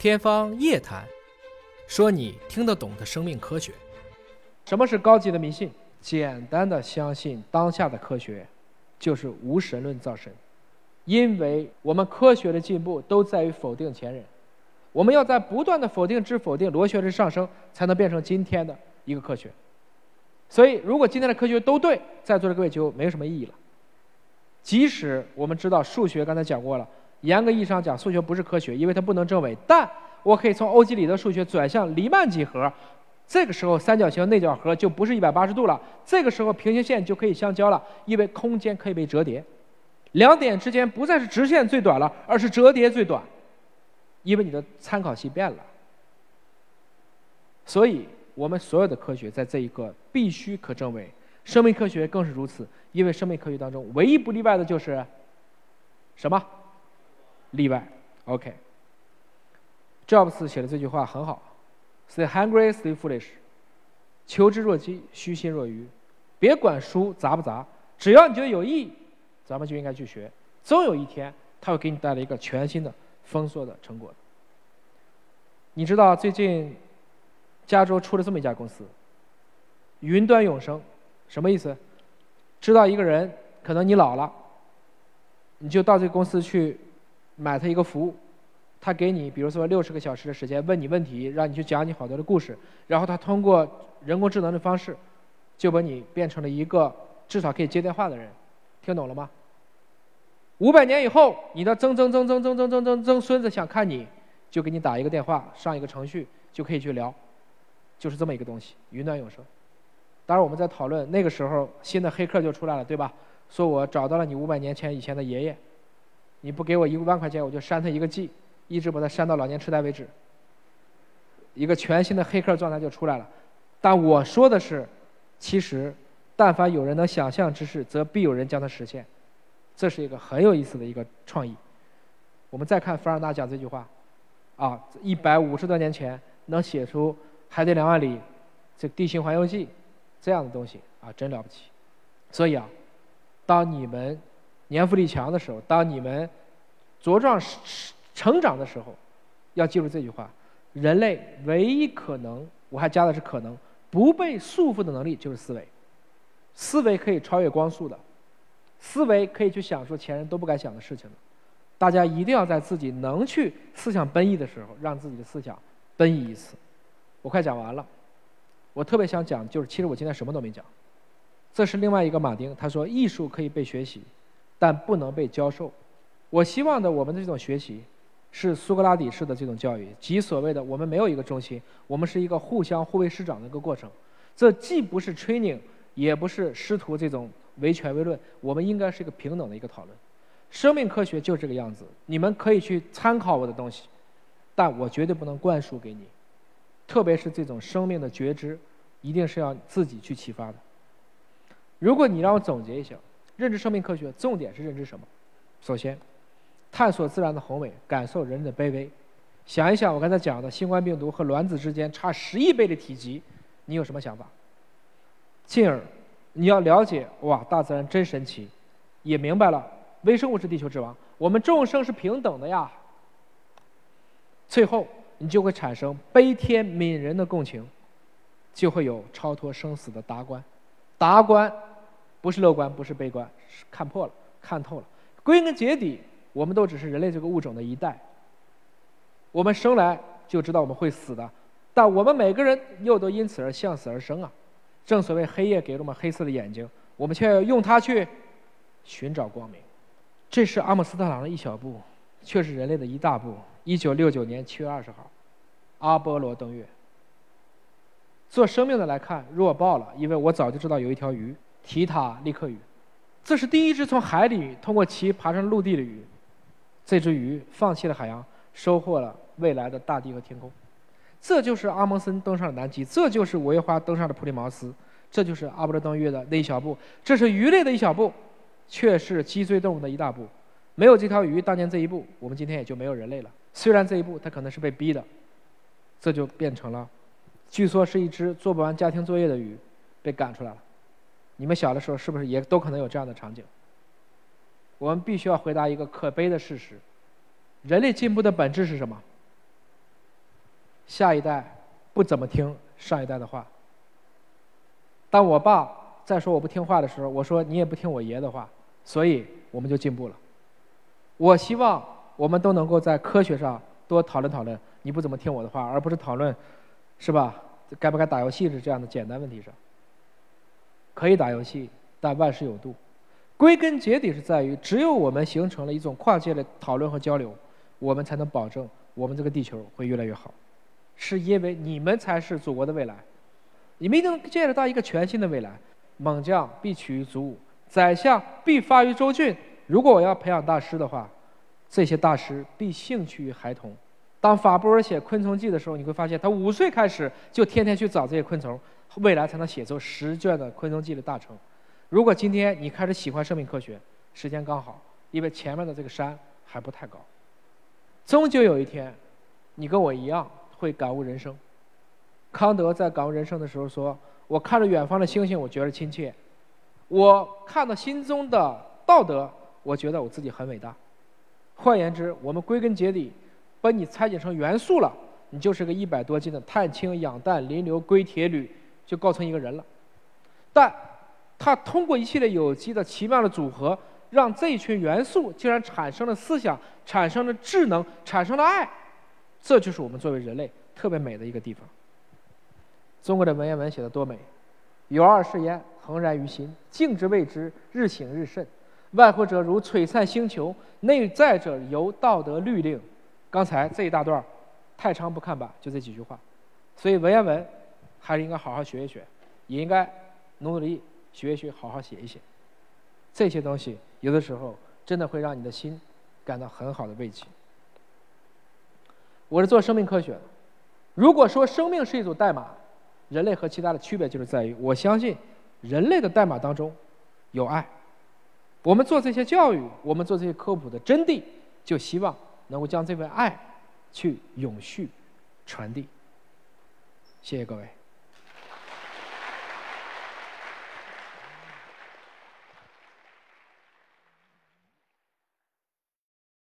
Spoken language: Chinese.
天方夜谭，说你听得懂的生命科学。什么是高级的迷信？简单的相信当下的科学，就是无神论造神。因为我们科学的进步都在于否定前人，我们要在不断的否定之否定螺旋式上升，才能变成今天的一个科学。所以，如果今天的科学都对，在座的各位就没有什么意义了。即使我们知道数学，刚才讲过了，严格意义上讲，数学不是科学，因为它不能证伪。但我可以从欧几里得数学转向黎曼几何，这个时候三角形内角和就不是一百八十度了，这个时候平行线就可以相交了，因为空间可以被折叠，两点之间不再是直线最短了，而是折叠最短，因为你的参考系变了。所以我们所有的科学在这一个必须可证伪，生命科学更是如此，因为生命科学当中唯一不例外的就是什么？例外。OK。Jobs 写的这句话很好，“Stay hungry, stay foolish。”求知若饥，虚心若愚。别管书杂不杂，只要你觉得有意义，咱们就应该去学。总有一天，它会给你带来一个全新的丰硕的成果。你知道最近加州出了这么一家公司——云端永生，什么意思？知道一个人，可能你老了，你就到这个公司去买他一个服务。他给你，比如说六十个小时的时间，问你问题，让你去讲你好多的故事，然后他通过人工智能的方式，就把你变成了一个至少可以接电话的人，听懂了吗？五百年以后，你的曾曾曾曾曾曾曾曾曾孙子想看你，就给你打一个电话，上一个程序就可以去聊，就是这么一个东西，云端永生。当然我们在讨论那个时候新的黑客就出来了，对吧？说我找到了你五百年前以前的爷爷，你不给我一万块钱，我就删他一个 G。一直把它删到老年痴呆为止，一个全新的黑客状态就出来了。但我说的是，其实，但凡有人能想象之事，则必有人将它实现。这是一个很有意思的一个创意。我们再看凡尔纳讲这句话，啊，一百五十多年前能写出《海底两万里》这《地心环游记》这样的东西啊，真了不起。所以啊，当你们年富力强的时候，当你们茁壮成长的时候，要记住这句话：人类唯一可能，我还加的是可能不被束缚的能力，就是思维。思维可以超越光速的，思维可以去想出前人都不敢想的事情的。大家一定要在自己能去思想奔逸的时候，让自己的思想奔逸一次。我快讲完了，我特别想讲，就是其实我今天什么都没讲。这是另外一个马丁，他说：艺术可以被学习，但不能被教授。我希望的我们的这种学习。是苏格拉底式的这种教育，即所谓的我们没有一个中心，我们是一个互相互为师长的一个过程。这既不是 training，也不是师徒这种唯权威论，我们应该是一个平等的一个讨论。生命科学就这个样子，你们可以去参考我的东西，但我绝对不能灌输给你。特别是这种生命的觉知，一定是要自己去启发的。如果你让我总结一下，认知生命科学重点是认知什么？首先。探索自然的宏伟，感受人的卑微。想一想我刚才讲的新冠病毒和卵子之间差十亿倍的体积，你有什么想法？进而，你要了解哇，大自然真神奇，也明白了微生物是地球之王，我们众生是平等的呀。最后，你就会产生悲天悯人的共情，就会有超脱生死的达观。达观不是乐观，不是悲观，是看破了，看透了。归根结底。我们都只是人类这个物种的一代。我们生来就知道我们会死的，但我们每个人又都因此而向死而生啊！正所谓黑夜给了我们黑色的眼睛，我们却要用它去寻找光明。这是阿姆斯特朗的一小步，却是人类的一大步。一九六九年七月二十号，阿波罗登月。做生命的来看，弱爆了，因为我早就知道有一条鱼——提塔利克鱼，这是第一只从海里通过鳍爬上陆地的鱼。这只鱼放弃了海洋，收获了未来的大地和天空。这就是阿蒙森登上了南极，这就是五月花登上了普利茅斯，这就是阿波罗登月的那一小步。这是鱼类的一小步，却是脊椎动物的一大步。没有这条鱼当年这一步，我们今天也就没有人类了。虽然这一步它可能是被逼的，这就变成了，据说是一只做不完家庭作业的鱼，被赶出来了。你们小的时候是不是也都可能有这样的场景？我们必须要回答一个可悲的事实：人类进步的本质是什么？下一代不怎么听上一代的话。当我爸在说我不听话的时候，我说你也不听我爷的话，所以我们就进步了。我希望我们都能够在科学上多讨论讨论，你不怎么听我的话，而不是讨论，是吧？该不该打游戏是这样的简单问题上。可以打游戏，但万事有度。归根结底是在于，只有我们形成了一种跨界的讨论和交流，我们才能保证我们这个地球会越来越好。是因为你们才是祖国的未来。你们一定能建设到一个全新的未来。猛将必取于祖武，宰相必发于州郡。如果我要培养大师的话，这些大师必兴趣于孩童。当法布尔写《昆虫记》的时候，你会发现他五岁开始就天天去找这些昆虫，未来才能写出十卷的《昆虫记》的大成。如果今天你开始喜欢生命科学，时间刚好，因为前面的这个山还不太高。终究有一天，你跟我一样会感悟人生。康德在感悟人生的时候说：“我看着远方的星星，我觉得亲切；我看到心中的道德，我觉得我自己很伟大。”换言之，我们归根结底，把你拆解成元素了，你就是个一百多斤的碳、氢、氧、氮、磷、硫、硅、铁、铝，就构成一个人了。但，它通过一系列有机的奇妙的组合，让这一群元素竟然产生了思想，产生了智能，产生了爱。这就是我们作为人类特别美的一个地方。中国的文言文写的多美，有二是焉，恒然于心，静之谓之，日省日甚。外乎者如璀璨星球，内在者由道德律令。刚才这一大段太长不看吧，就这几句话。所以文言文还是应该好好学一学，也应该努努力学一学，好好写一写。这些东西有的时候真的会让你的心感到很好的慰藉。我是做生命科学的，如果说生命是一组代码。人类和其他的区别就是在于，我相信人类的代码当中有爱。我们做这些教育，我们做这些科普的真谛，就希望能够将这份爱去永续传递。谢谢各位。